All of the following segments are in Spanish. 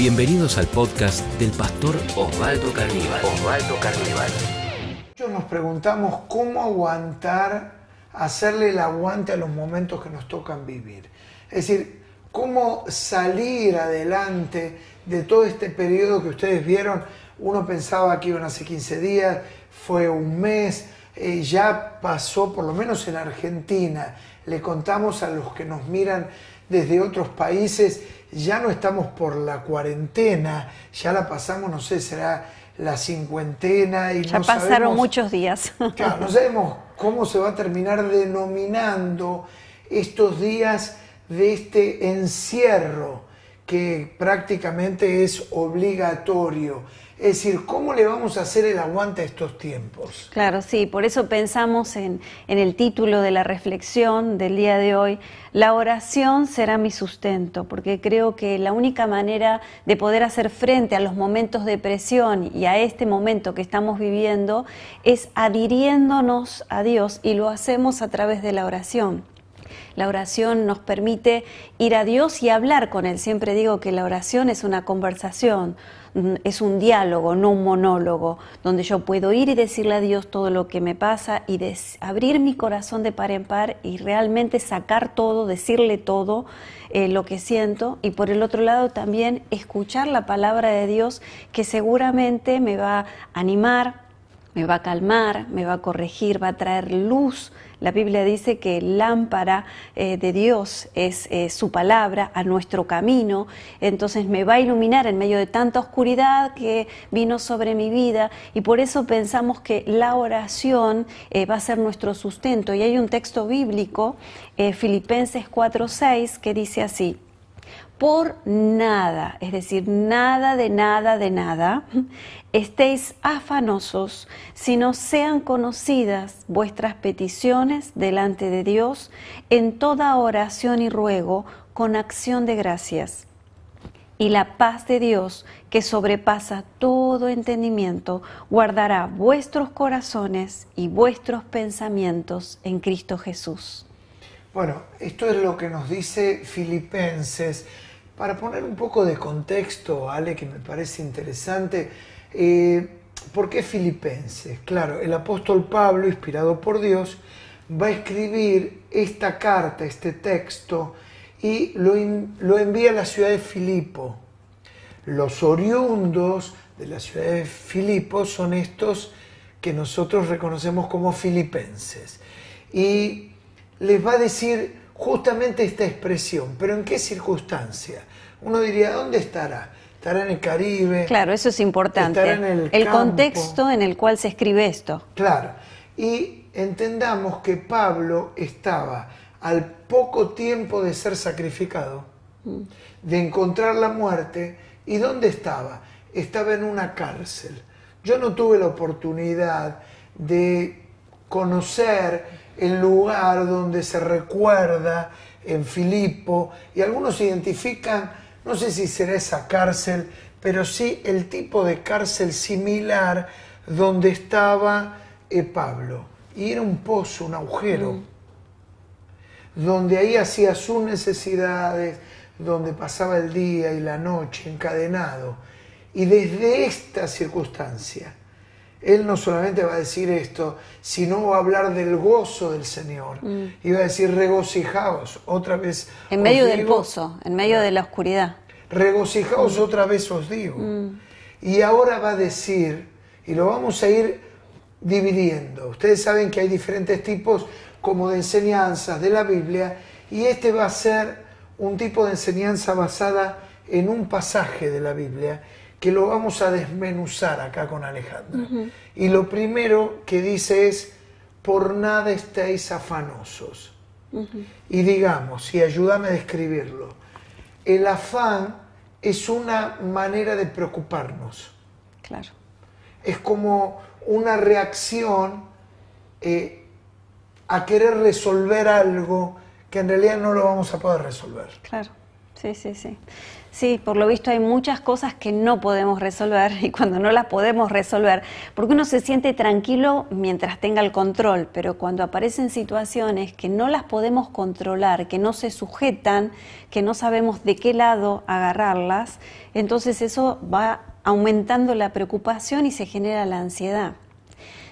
Bienvenidos al podcast del pastor Osvaldo Carníbal. Osvaldo Carníbal. Muchos nos preguntamos cómo aguantar, hacerle el aguante a los momentos que nos tocan vivir. Es decir, cómo salir adelante de todo este periodo que ustedes vieron. Uno pensaba que iban hace 15 días, fue un mes, eh, ya pasó, por lo menos en Argentina. Le contamos a los que nos miran desde otros países ya no estamos por la cuarentena, ya la pasamos, no sé, será la cincuentena y ya no pasaron muchos días. Claro, no sabemos cómo se va a terminar denominando estos días de este encierro que prácticamente es obligatorio. Es decir, ¿cómo le vamos a hacer el aguante a estos tiempos? Claro, sí, por eso pensamos en, el título de la reflexión del día de hoy, la oración será mi sustento, porque creo que la única manera de poder hacer frente a los momentos de presión y a este momento que estamos viviendo es adhiriéndonos a Dios y lo hacemos a través de la oración. La oración nos permite ir a Dios y hablar con Él. Siempre digo que la oración es una conversación, mm, es un diálogo, no un monólogo, donde yo puedo ir y decirle a Dios todo lo que me pasa y abrir mi corazón de par en par y realmente sacar todo, decirle todo eh, lo que siento. Y por el otro lado también escuchar la palabra de Dios que seguramente me va a animar, me va a calmar, me va a corregir, va a traer luz. La Biblia dice que lámpara eh, de Dios es eh, su palabra a nuestro camino, entonces me va a iluminar en medio de tanta oscuridad que vino sobre mi vida. Y por eso pensamos que la oración eh, va a ser nuestro sustento. Y hay un texto bíblico, Filipenses 4:6, que dice así, por nada, es decir, nada de nada de nada, estéis afanosos, sino sean conocidas vuestras peticiones delante de Dios en toda oración y ruego con acción de gracias. Y la paz de Dios, que sobrepasa todo entendimiento, guardará vuestros corazones y vuestros pensamientos en Cristo Jesús. Bueno, esto es lo que nos dice Filipenses para poner un poco de contexto, Ale, que me parece interesante, eh, ¿por qué Filipenses? Claro, el apóstol Pablo, inspirado por Dios, va a escribir esta carta, este texto, y lo, lo envía a la ciudad de Filipo. Los oriundos de la ciudad de Filipo son estos que nosotros reconocemos como filipenses. Y les va a decir justamente esta expresión, pero ¿en qué circunstancia? Uno diría, ¿dónde estará? ¿Estará en el Caribe? Claro, eso es importante. ¿Estará en el, el contexto en el cual se escribe esto. Claro, y entendamos que Pablo estaba al poco tiempo de ser sacrificado, mm. de encontrar la muerte, ¿y dónde estaba? Estaba en una cárcel. Yo no tuve la oportunidad de conocer el lugar donde se recuerda en Filipo, y algunos identifican, no sé si será esa cárcel, pero sí el tipo de cárcel similar donde estaba eh, Pablo. Y era un pozo, un agujero, mm. donde ahí hacía sus necesidades, donde pasaba el día y la noche encadenado. Y desde esta circunstancia, él no solamente va a decir esto, sino va a hablar del gozo del Señor. Mm. Y va a decir regocijaos, otra vez. En medio del pozo, en medio de la oscuridad. Regocijaos, mm. otra vez os digo. Mm. Y ahora va a decir, y lo vamos a ir dividiendo. Ustedes saben que hay diferentes tipos como de enseñanzas de la Biblia, y este va a ser un tipo de enseñanza basada en un pasaje de la Biblia que lo vamos a desmenuzar acá con Alejandra. Y lo primero que dice es, por nada estéis afanosos. Y digamos, y ayúdame a describirlo, el afán es una manera de preocuparnos. Claro. Es como una reacción eh, a querer resolver algo que en realidad no lo vamos a poder resolver. Claro. Sí, sí, sí. Sí, por lo visto hay muchas cosas que no podemos resolver y cuando no las podemos resolver, porque uno se siente tranquilo mientras tenga el control, pero cuando aparecen situaciones que no las podemos controlar, que no se sujetan, que no sabemos de qué lado agarrarlas, entonces eso va aumentando la preocupación y se genera la ansiedad.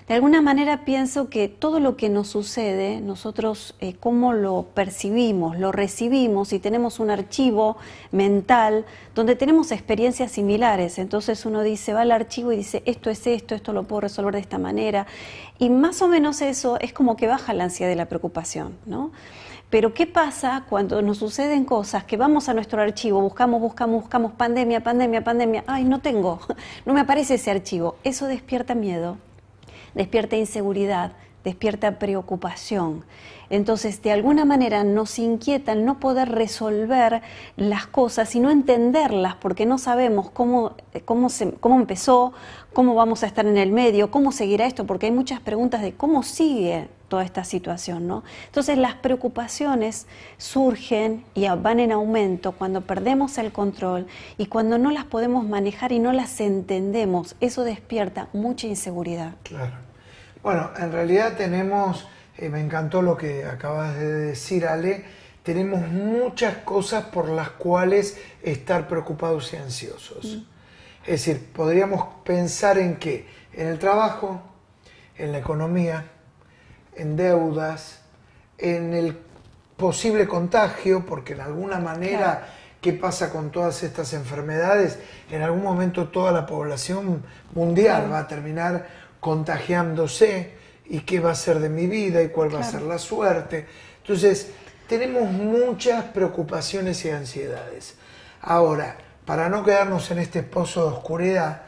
De alguna manera pienso que todo lo que nos sucede, nosotros eh, cómo lo percibimos, lo recibimos y tenemos un archivo mental donde tenemos experiencias similares. Entonces uno dice, va al archivo y dice, esto es esto, esto lo puedo resolver de esta manera. Y más o menos eso es como que baja la ansiedad y la preocupación, ¿no? Pero ¿qué pasa cuando nos suceden cosas que vamos a nuestro archivo, buscamos, buscamos, buscamos pandemia, pandemia, pandemia, ay, no tengo, no me aparece ese archivo? Eso despierta miedo, despierta inseguridad, despierta preocupación. Entonces, de alguna manera nos inquieta el no poder resolver las cosas y no entenderlas porque no sabemos cómo, cómo, se, cómo empezó, cómo vamos a estar en el medio, cómo seguirá esto, porque hay muchas preguntas de cómo sigue toda esta situación, ¿no? Entonces las preocupaciones surgen y van en aumento cuando perdemos el control y cuando no las podemos manejar y no las entendemos. Eso despierta mucha inseguridad. Claro. Bueno, en realidad tenemos eh, me encantó lo que acabas de decir, Ale, tenemos muchas cosas por las cuales estar preocupados y ansiosos. Mm. Es decir, podríamos pensar en qué? En el trabajo, en la economía, en deudas, en el posible contagio, porque en alguna manera, ¿qué pasa con todas estas enfermedades? En algún momento toda la población mundial va a terminar contagiándose y qué va a ser de mi vida y cuál va a ser la suerte. Entonces, tenemos muchas preocupaciones y ansiedades. Ahora, para no quedarnos en este pozo de oscuridad,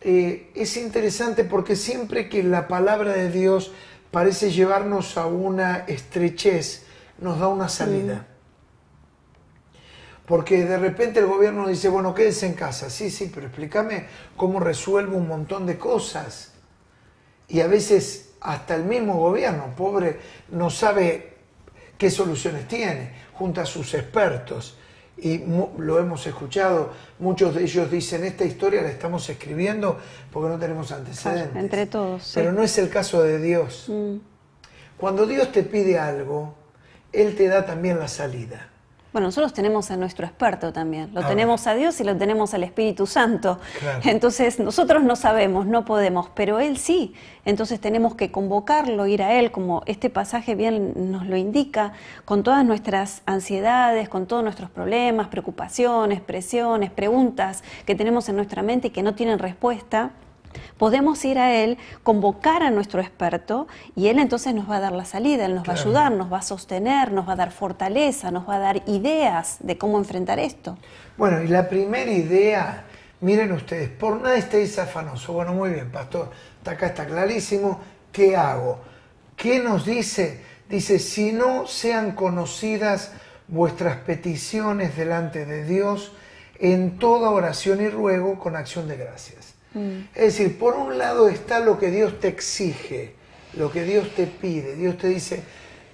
eh, es interesante porque siempre que la palabra de Dios parece llevarnos a una estrechez, nos da una salida. Porque de repente el gobierno dice, bueno, quédense en casa. Sí, sí, pero explícame cómo resuelvo un montón de cosas. Y a veces hasta el mismo gobierno, pobre, no sabe qué soluciones tiene, junto a sus expertos. Y lo hemos escuchado, muchos de ellos dicen, esta historia la estamos escribiendo porque no tenemos antecedentes. entre todos. Pero no es el caso de Dios. Mm. Cuando Dios te pide algo, Él te da también la salida. Bueno, nosotros tenemos a nuestro experto también, lo tenemos a Dios y lo tenemos al Espíritu Santo. Entonces nosotros no sabemos, no podemos, pero Él sí. Entonces tenemos que convocarlo, ir a Él, como este pasaje bien nos lo indica, con todas nuestras ansiedades, con todos nuestros problemas, preocupaciones, presiones, preguntas que tenemos en nuestra mente y que no tienen respuesta podemos ir a Él, convocar a nuestro experto y Él entonces nos va a dar la salida, Él nos va a ayudar, nos va a sostener, nos va a dar fortaleza, nos va a dar ideas de cómo enfrentar esto. Bueno, y la primera idea, miren ustedes, por nada estéis afanosos. Bueno, muy bien, pastor, acá está clarísimo. ¿Qué hago? ¿Qué nos dice? Dice, si no sean conocidas vuestras peticiones delante de Dios, en toda oración y ruego con acción de gracias. Mm. Es decir, por un lado está lo que Dios te exige, lo que Dios te pide. Dios te dice,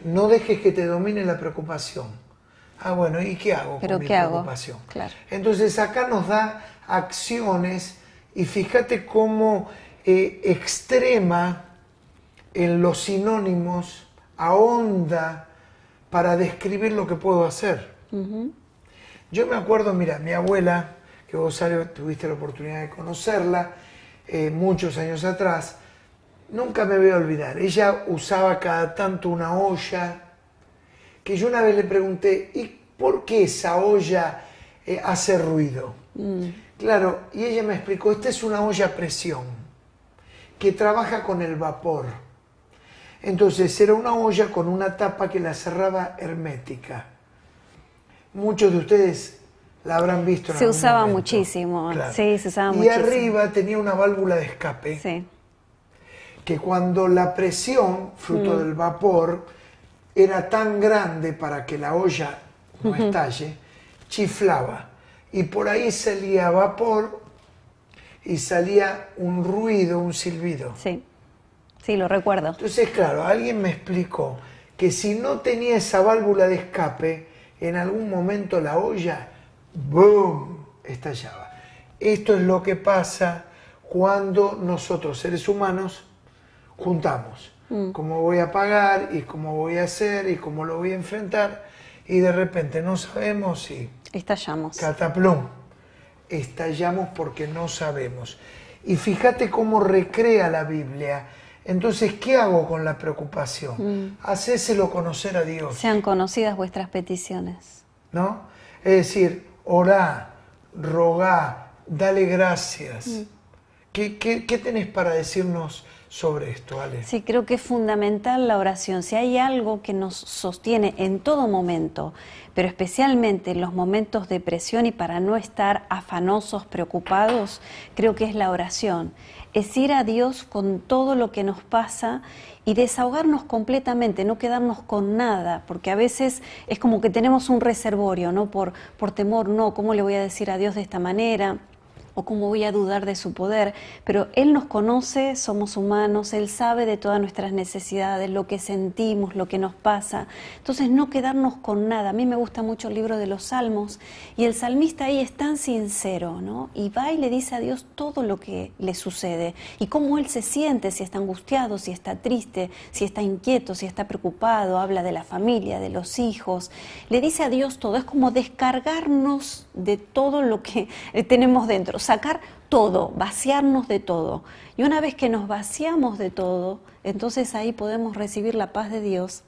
no dejes que te domine la preocupación. Ah, bueno, ¿y qué hago con mi preocupación? Entonces acá nos da acciones y fíjate cómo eh, extrema en los sinónimos, ahonda para describir lo que puedo hacer. Yo me acuerdo, mira, mi abuela que vos tuviste la oportunidad de conocerla eh, muchos años atrás, nunca me voy a olvidar. Ella usaba cada tanto una olla que yo una vez le pregunté, ¿y por qué esa olla eh, hace ruido? Mm. Claro, y ella me explicó, esta es una olla a presión que trabaja con el vapor. Entonces era una olla con una tapa que la cerraba hermética. Muchos de ustedes la habrán visto en Se usaba muchísimo, sí, se usaba y arriba tenía una válvula de escape. Sí. Que cuando la presión, fruto mm. del vapor, era tan grande para que la olla no estalle, chiflaba. Y por ahí salía vapor y salía un ruido, un silbido. Sí, sí, lo recuerdo. Entonces, claro, alguien me explicó que si no tenía esa válvula de escape, en algún momento la olla ¡boom! estallaba. Esto es lo que pasa cuando nosotros, seres humanos, juntamos. Mm. Cómo voy a pagar y cómo voy a hacer y cómo lo voy a enfrentar. Y de repente no sabemos si Estallamos. cataplum. Estallamos porque no sabemos. Y fíjate cómo recrea la Biblia. Entonces, ¿qué hago con la preocupación? Hacéselo conocer a Dios. Sean conocidas vuestras peticiones. ¿no? Es decir, orá, rogá, dale gracias. ¿Qué, qué, qué tenés para decirnos sobre esto, Ale? Sí, creo que es fundamental la oración. Si hay algo que nos sostiene en todo momento, pero especialmente en los momentos de presión y para no estar afanosos, preocupados, creo que es la oración. Es ir a Dios con todo lo que nos pasa y desahogarnos completamente, no quedarnos con nada, porque a veces es como que tenemos un reservorio, ¿no? Por, por temor, no, ¿cómo le voy a decir a Dios de esta manera? O cómo voy a dudar de su poder, pero Él nos conoce, somos humanos, Él sabe de todas nuestras necesidades, lo que sentimos, lo que nos pasa. Entonces no quedarnos con nada. A mí me gusta mucho el libro de los Salmos y el salmista ahí es tan sincero, ¿no? Y va y le dice a Dios todo lo que le sucede y cómo Él se siente, si está angustiado, si está triste, si está inquieto, si está preocupado, habla de la familia, de los hijos. Le dice a Dios todo, es como descargarnos de todo lo que tenemos dentro sacar todo, vaciarnos de todo. Y una vez que nos vaciamos de todo, entonces ahí podemos recibir la paz de Dios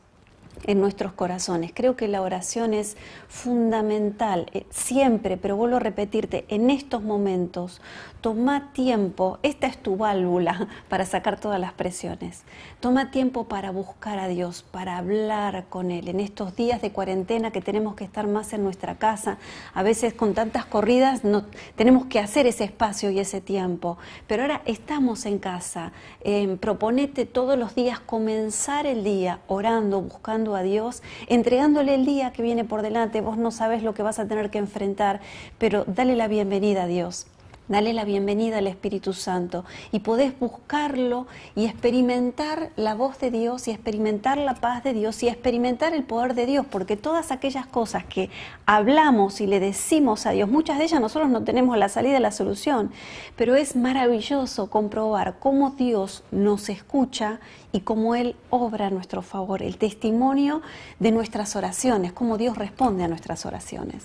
en nuestros corazones. Creo que la oración es fundamental, eh, siempre, pero vuelvo a repetirte, en estos momentos, toma tiempo, esta es tu válvula para sacar todas las presiones, toma tiempo para buscar a Dios, para hablar con Él. En estos días de cuarentena que tenemos que estar más en nuestra casa, a veces con tantas corridas no, tenemos que hacer ese espacio y ese tiempo, pero ahora estamos en casa, eh, proponete todos los días comenzar el día orando, buscando a Dios, entregándole el día que viene por delante, vos no sabes lo que vas a tener que enfrentar, pero dale la bienvenida a Dios. Dale la bienvenida al Espíritu Santo y podés buscarlo y experimentar la voz de Dios y experimentar la paz de Dios y experimentar el poder de Dios, porque todas aquellas cosas que hablamos y le decimos a Dios, muchas de ellas nosotros no tenemos la salida, la solución, pero es maravilloso comprobar cómo Dios nos escucha y cómo Él obra a nuestro favor, el testimonio de nuestras oraciones, cómo Dios responde a nuestras oraciones.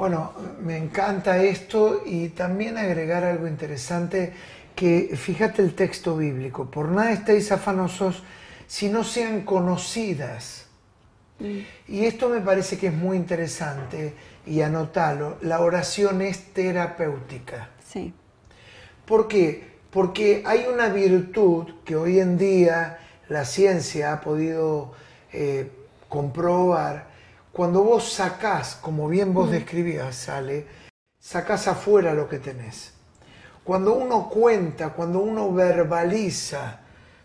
Bueno, me encanta esto y también agregar algo interesante que fíjate el texto bíblico, por nada estéis afanosos si no sean conocidas. Y esto me parece que es muy interesante y anotalo, la oración es terapéutica. Sí. ¿Por qué? Porque hay una virtud que hoy en día la ciencia ha podido eh, comprobar. Cuando vos sacás, como bien vos describías, Sale, sacás afuera lo que tenés. Cuando uno cuenta, cuando uno verbaliza,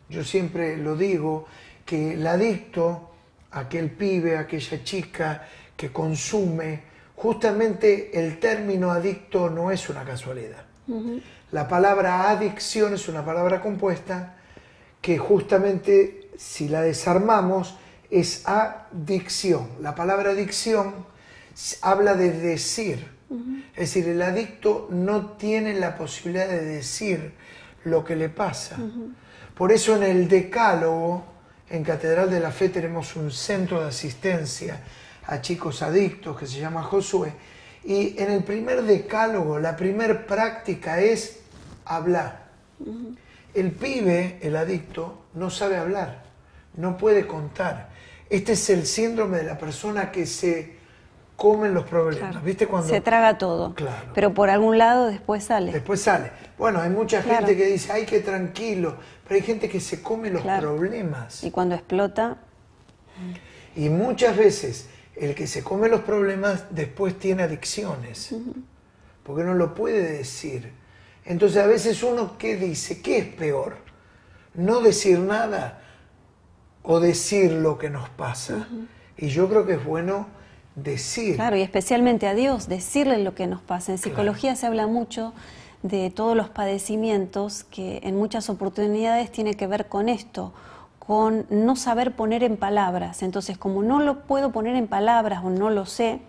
yo siempre lo digo, que el adicto, aquel pibe, aquella chica que consume, justamente el término adicto no es una casualidad. La palabra adicción es una palabra compuesta que justamente si la desarmamos es adicción. La palabra adicción habla de decir. Es decir, el adicto no tiene la posibilidad de decir lo que le pasa. Por eso en el decálogo, en Catedral de la Fe tenemos un centro de asistencia a chicos adictos que se llama Josué. Y en el primer decálogo, la primera práctica es hablar. El pibe, el adicto, no sabe hablar, no puede contar. Este es el síndrome de la persona que se comen los problemas. Claro. ¿Viste cuando Se traga todo. Claro. Pero por algún lado después sale. después sale? Bueno, hay mucha Claro. gente que dice, ay, qué tranquilo, pero hay gente que se come los problemas. Y cuando explota, Y muchas veces el que se come los problemas después tiene adicciones, porque no lo puede decir. Entonces a veces uno, ¿qué dice? ¿Qué es peor? ¿No decir nada o decir lo que nos pasa? Y yo creo que es bueno decir. claro, y especialmente a Dios, decirle lo que nos pasa. En psicología se habla mucho de todos los padecimientos que en muchas oportunidades tiene que ver con esto, con no saber poner en palabras. Entonces, como no lo puedo poner en palabras o no lo sé,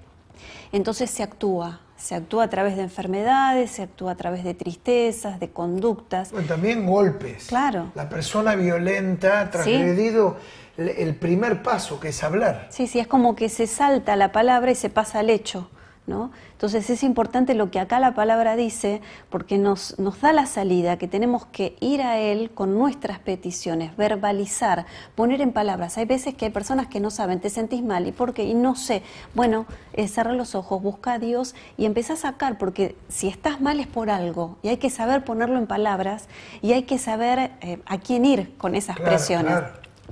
entonces se actúa. Se actúa a través de enfermedades, se actúa a través de tristezas, de conductas. Bueno, también golpes. Claro. La persona violenta ha transgredido el primer paso, que es hablar. Sí, sí, es como que se salta la palabra y se pasa al hecho. Entonces es importante lo que acá la palabra dice porque nos, nos da la salida, que tenemos que ir a Él con nuestras peticiones, verbalizar, poner en palabras. Hay veces que hay personas que no saben, te sentís mal, ¿y por qué? Y no sé. Bueno, eh, cerrar los ojos, busca a Dios y empezá a sacar, porque si estás mal es por algo y hay que saber ponerlo en palabras y hay que saber eh, a quién ir con esas presiones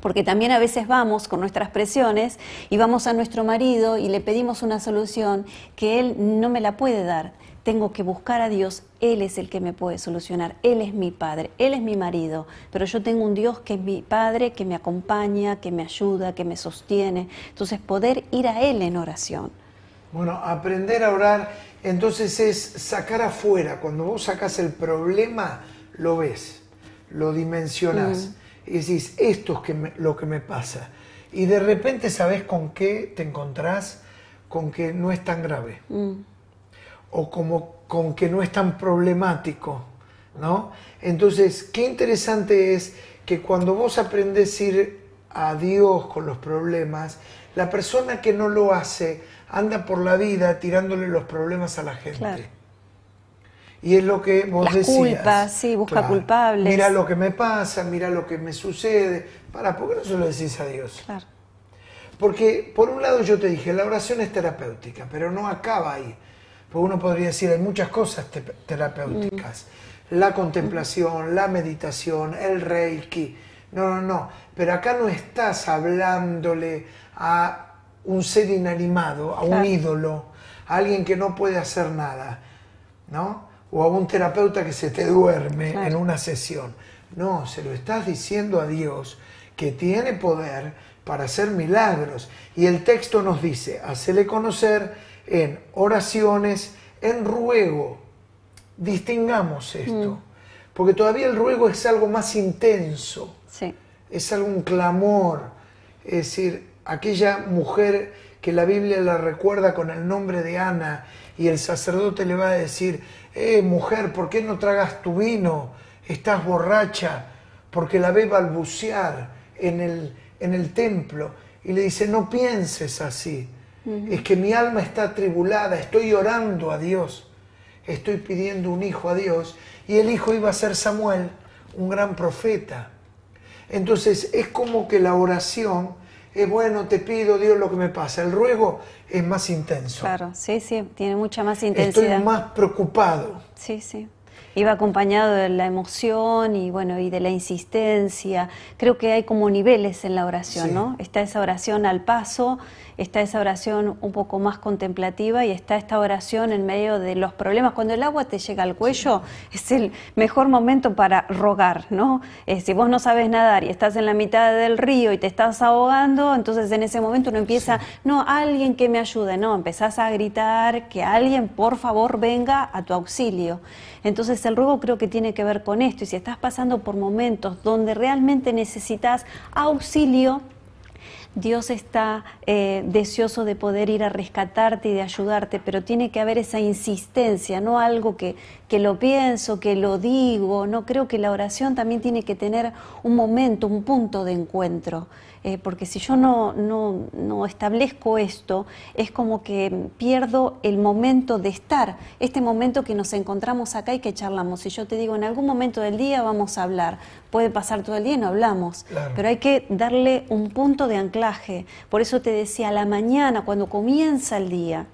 porque también a veces vamos con nuestras presiones y vamos a nuestro marido y le pedimos una solución que él no me la puede dar. Tengo que buscar a Dios, Él es el que me puede solucionar, Él es mi Padre, Él es mi marido, pero yo tengo un Dios que es mi Padre, que me acompaña, que me ayuda, que me sostiene. Entonces poder ir a Él en oración. Bueno, aprender a orar entonces es sacar afuera, cuando vos sacas el problema, lo ves, lo dimensionas. Mm y decís, esto es que lo que me pasa. Y de repente sabes con qué te encontrás, con que no es tan grave. Mm. O como con que no es tan problemático, ¿no? Entonces, qué interesante es que cuando vos aprendes a ir a Dios con los problemas, la persona que no lo hace anda por la vida tirándole los problemas a la gente. Y es lo que vos Las decías. culpas, sí, busca culpables. Mira lo que me pasa, mira lo que me sucede. Para, ¿por qué no se lo decís a Dios? Claro. Porque por un lado yo te dije, la oración es terapéutica, pero no acaba ahí. Porque uno podría decir, hay muchas cosas terapéuticas. Mm. La contemplación, la meditación, el reiki. No, no, no. Pero acá no estás hablándole a un ser inanimado, a un ídolo, a alguien que no puede hacer nada. ¿No? O a un terapeuta que se te duerme en una sesión. No, se lo estás diciendo a Dios que tiene poder para hacer milagros. Y el texto nos dice, hacele conocer en oraciones, en ruego. Distingamos esto, mm. porque todavía el ruego es algo más intenso, sí. es algún clamor, es decir, aquella mujer que la Biblia la recuerda con el nombre de Ana y el sacerdote le va a decir, eh, mujer, ¿por qué no tragas tu vino? Estás borracha, porque la ve balbucear en el, en el templo. Y le dice, no pienses así, es que mi alma está atribulada, estoy orando a Dios, estoy pidiendo un hijo a Dios. Y el hijo iba a ser Samuel, un gran profeta. Entonces es como que la oración es bueno, te pido Dios lo que me pasa. El ruego es más intenso. Claro, sí, sí, tiene mucha más intensidad. Estoy más preocupado. Sí, sí. Iba acompañado de la emoción y bueno, y de la insistencia. Creo que hay como niveles en la oración, ¿no? Está esa oración al paso, está esa oración un poco más contemplativa y está esta oración en medio de los problemas. Cuando el agua te llega al cuello, es el mejor momento para rogar, ¿no? Eh, si vos no sabes nadar y estás en la mitad del río y te estás ahogando, entonces en ese momento uno empieza, no, alguien que me ayude, no, empezás a gritar que alguien por favor venga a tu auxilio. Entonces el ruego creo que tiene que ver con esto y si estás pasando por momentos donde realmente necesitas auxilio, Dios está eh, deseoso de poder ir a rescatarte y de ayudarte, pero tiene que haber esa insistencia, no algo que, que lo pienso, que lo digo, no creo que la oración también tiene que tener un momento, un punto de encuentro. Eh, porque si yo no, no, establezco esto, es como que pierdo el momento de estar, este momento que nos encontramos acá y que charlamos. Si yo te digo, en algún momento del día vamos a hablar, puede pasar todo el día y no hablamos, pero hay que darle un punto de anclaje. Por eso te decía, a la mañana, cuando comienza el día,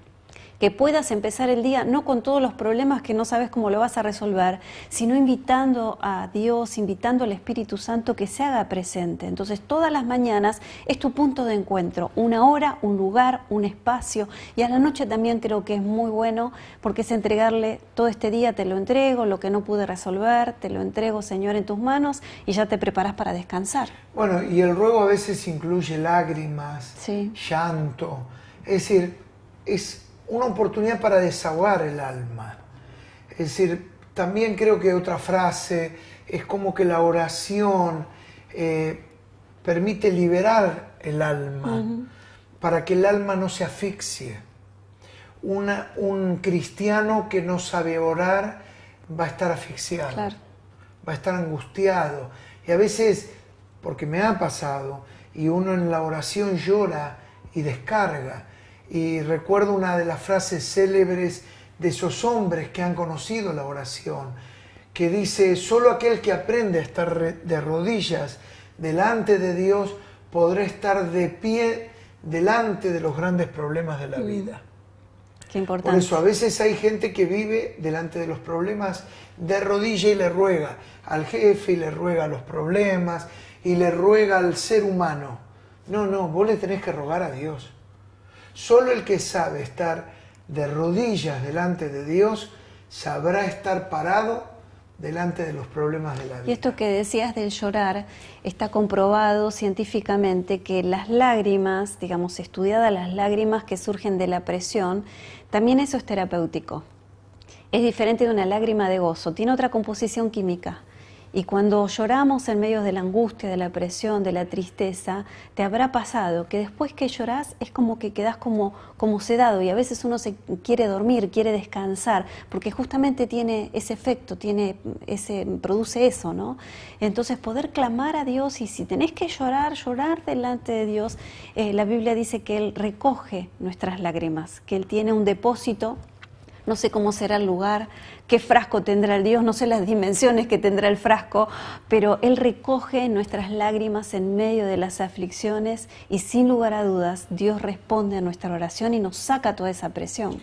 que puedas empezar el día no con todos los problemas que no sabes cómo lo vas a resolver, sino invitando a Dios, invitando al Espíritu Santo que se haga presente. Entonces todas las mañanas es tu punto de encuentro, una hora, un lugar, un espacio y a la noche también creo que es muy bueno porque es entregarle todo este día, te lo entrego, lo que no pude resolver, te lo entrego Señor en tus manos y ya te preparas para descansar. Bueno, y el ruego a veces incluye lágrimas, llanto, es decir, es una oportunidad para desahogar el alma. Es decir, también creo que otra frase es como que la oración eh, permite liberar el alma para que el alma no se asfixie. una, un cristiano que no sabe orar va a estar asfixiado, Claro. va a estar angustiado. Y a veces, porque me ha pasado, y uno en la oración llora y descarga. Y recuerdo una de las frases célebres de esos hombres que han conocido la oración, que dice, solo aquel que aprende a estar de rodillas delante de Dios podrá estar de pie delante de los grandes problemas de la vida. Qué Por importante. eso a veces hay gente que vive delante de los problemas de rodilla y le ruega al jefe y le ruega los problemas y le ruega al ser humano. No, no, vos le tenés que rogar a Dios. Solo el que sabe estar de rodillas delante de Dios sabrá estar parado delante de los problemas de la vida. Y esto que decías del llorar, está comprobado científicamente que las lágrimas, digamos, estudiadas las lágrimas que surgen de la presión, también eso es terapéutico. Es diferente de una lágrima de gozo, tiene otra composición química. Y cuando lloramos en medio de la angustia, de la presión, de la tristeza, te habrá pasado que después que llorás es como que quedás como, como sedado y a veces uno se quiere dormir, quiere descansar, porque justamente tiene ese efecto, tiene ese, produce eso, ¿no? Entonces poder clamar a Dios y si tenés que llorar, llorar delante de Dios, eh, la Biblia dice que Él recoge nuestras lágrimas, que Él tiene un depósito no sé cómo será el lugar, qué frasco tendrá el Dios, no sé las dimensiones que tendrá el frasco, pero Él recoge nuestras lágrimas en medio de las aflicciones y sin lugar a dudas Dios responde a nuestra oración y nos saca toda esa presión.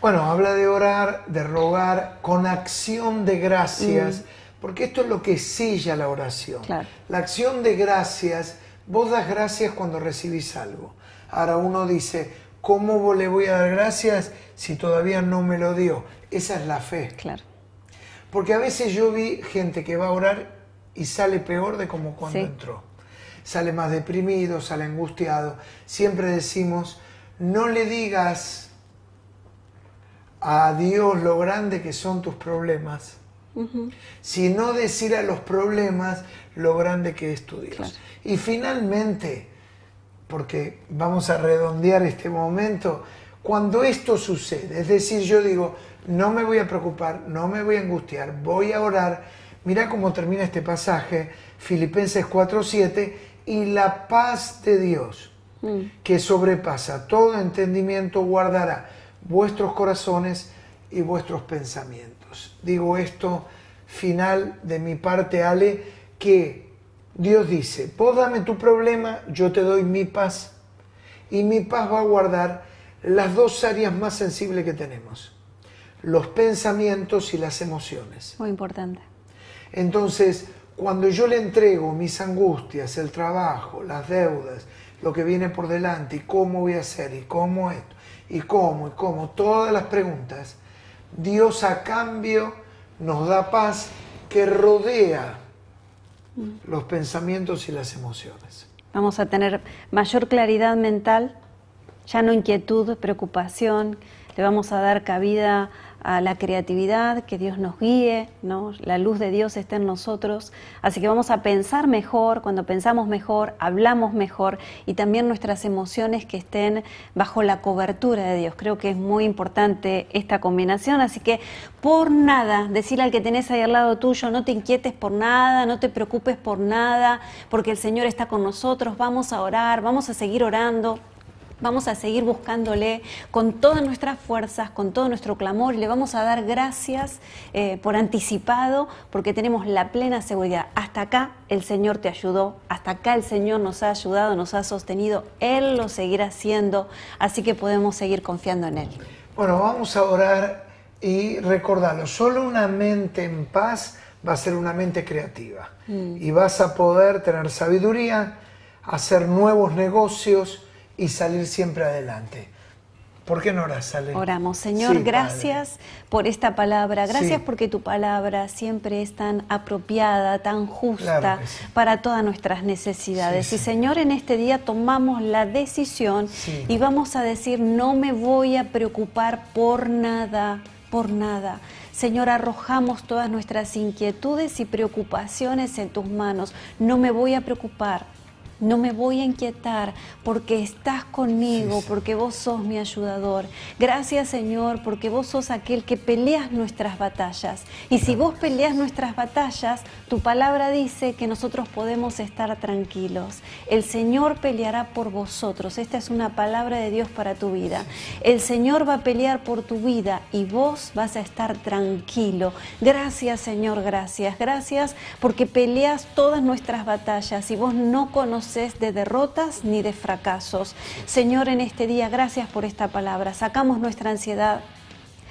Bueno, habla de orar, de rogar con acción de gracias, porque esto es lo que sella la oración. Claro. La acción de gracias, vos das gracias cuando recibís algo. Ahora uno dice, ¿cómo le voy a dar gracias si todavía no me lo dio? Esa es la fe. Claro. Porque a veces yo vi gente que va a orar y sale peor de como cuando Sí. entró. Sale más deprimido, sale angustiado. Siempre decimos, no le digas a Dios lo grande que son tus problemas, sino decir a los problemas lo grande que es tu Dios. Claro. Y finalmente, porque vamos a redondear este momento, cuando esto sucede, es decir, yo digo, no me voy a preocupar, no me voy a angustiar, voy a orar, mira cómo termina este pasaje, Filipenses 4:7, y la paz de Dios, que sobrepasa todo entendimiento, guardará vuestros corazones y vuestros pensamientos. Digo esto final de mi parte, Ale, que Dios dice, vos dame tu problema, yo te doy mi paz. Y mi paz va a guardar las dos áreas más sensibles que tenemos, los pensamientos y las emociones. Muy importante. Entonces, cuando yo le entrego mis angustias, el trabajo, las deudas, lo que viene por delante, y cómo voy a hacer, y cómo esto, y cómo, y cómo, todas las preguntas, Dios a cambio nos da paz que rodea los pensamientos y las emociones. Vamos a tener mayor claridad mental, ya no inquietud, preocupación, le vamos a dar cabida a la creatividad, que Dios nos guíe, ¿no? la luz de Dios está en nosotros, así que vamos a pensar mejor, cuando pensamos mejor, hablamos mejor y también nuestras emociones que estén bajo la cobertura de Dios. Creo que es muy importante esta combinación, así que por nada, decirle al que tenés ahí al lado tuyo, no te inquietes por nada, no te preocupes por nada, porque el Señor está con nosotros, vamos a orar, vamos a seguir orando. Vamos a seguir buscándole con todas nuestras fuerzas, con todo nuestro clamor y le vamos a dar gracias eh, por anticipado porque tenemos la plena seguridad. Hasta acá el Señor te ayudó, hasta acá el Señor nos ha ayudado, nos ha sostenido, Él lo seguirá haciendo, así que podemos seguir confiando en Él. Bueno, vamos a orar y recordarlo, solo una mente en paz va a ser una mente creativa y vas a poder tener sabiduría, hacer nuevos negocios y salir siempre adelante. ¿Por qué no oras, Ale? Oramos, Señor, Sí, Padre. gracias por esta palabra, gracias Sí. porque tu palabra siempre es tan apropiada, tan justa Claro que sí. para todas nuestras necesidades. Y Señor. En este día tomamos la decisión y vamos a decir, no me voy a preocupar por nada, por nada. Señor, arrojamos todas nuestras inquietudes y preocupaciones en tus manos. No me voy a preocupar no me voy a inquietar porque estás conmigo, porque vos sos mi ayudador. Gracias Señor porque vos sos aquel que peleas nuestras batallas. Y si vos peleas nuestras batallas, tu palabra dice que nosotros podemos estar tranquilos. El Señor peleará por vosotros. Esta es una palabra de Dios para tu vida. El Señor va a pelear por tu vida y vos vas a estar tranquilo. Gracias Señor, gracias. Gracias porque peleas todas nuestras batallas y vos no conoces de derrotas ni de fracasos. Señor, en este día, gracias por esta palabra. Sacamos nuestra ansiedad,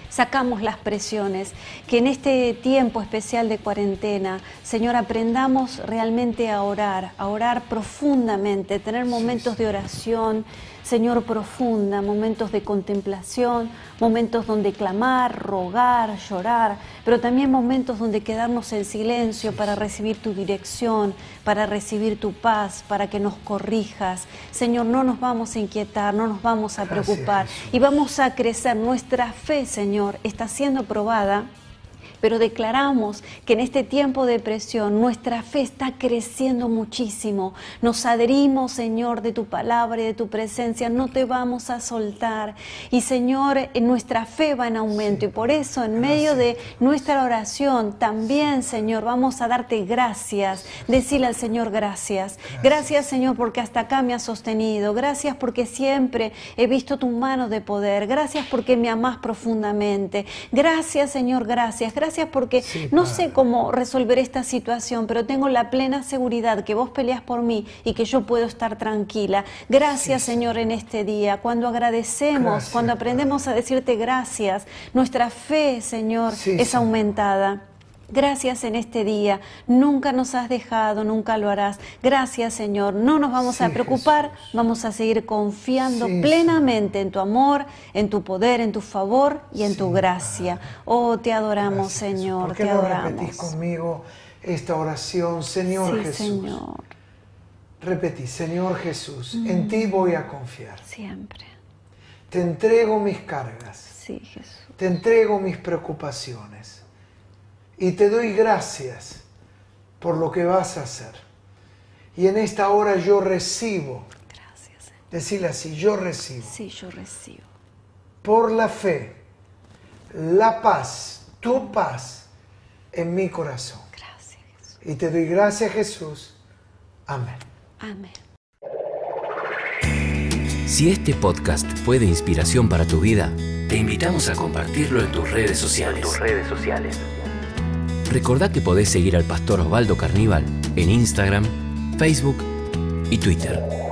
sacamos las presiones, que en este tiempo especial de cuarentena, Señor, aprendamos realmente a orar, a orar profundamente, tener momentos de oración, Señor, profunda, momentos de contemplación, momentos donde clamar, rogar, llorar, pero también momentos donde quedarnos en silencio para recibir tu dirección, para recibir tu paz, para que nos corrijas. Señor, no nos vamos a inquietar, no nos vamos a preocupar y vamos a crecer. Nuestra fe, Señor, está siendo probada pero declaramos que en este tiempo de presión nuestra fe está creciendo muchísimo. Nos adherimos, Señor, de tu palabra y de tu presencia, no te vamos a soltar. Y Señor, nuestra fe va en aumento y por eso en medio de nuestra oración también, Señor, vamos a darte gracias. Decirle al Señor gracias. Gracias, Señor, porque hasta acá me has sostenido. Gracias porque siempre he visto tu mano de poder. Gracias porque me amas profundamente. Gracias, Señor, gracias. Gracias porque no sé cómo resolver esta situación, pero tengo la plena seguridad que vos peleas por mí y que yo puedo estar tranquila. Gracias, Señor, en este día. Cuando agradecemos, cuando aprendemos a decirte gracias, nuestra fe, Señor, es aumentada. Gracias en este día. Nunca nos has dejado, nunca lo harás. Gracias, Señor. No nos vamos a preocupar, vamos a seguir confiando plenamente en tu amor, en tu poder, en tu favor y en tu gracia. Oh, te adoramos, Señor. ¿Por qué te no adoramos. repetís conmigo esta oración, Señor Jesús? Señor. Repetí, Señor Jesús, en ti voy a confiar. Siempre. Te entrego mis cargas. Sí, Jesús. Te entrego mis preocupaciones y te doy gracias por lo que vas a hacer. Y en esta hora yo recibo, Gracias, Señor. decirle así, yo recibo, Sí, yo recibo. por la fe, la paz, tu paz en mi corazón. Gracias, Jesús. Y te doy gracias Jesús. Amén. Amén. Si este podcast fue de inspiración para tu vida, te invitamos a compartirlo en tus redes sociales. tus redes sociales. Recordá que podés seguir al pastor Osvaldo Carníbal en Instagram, Facebook y Twitter.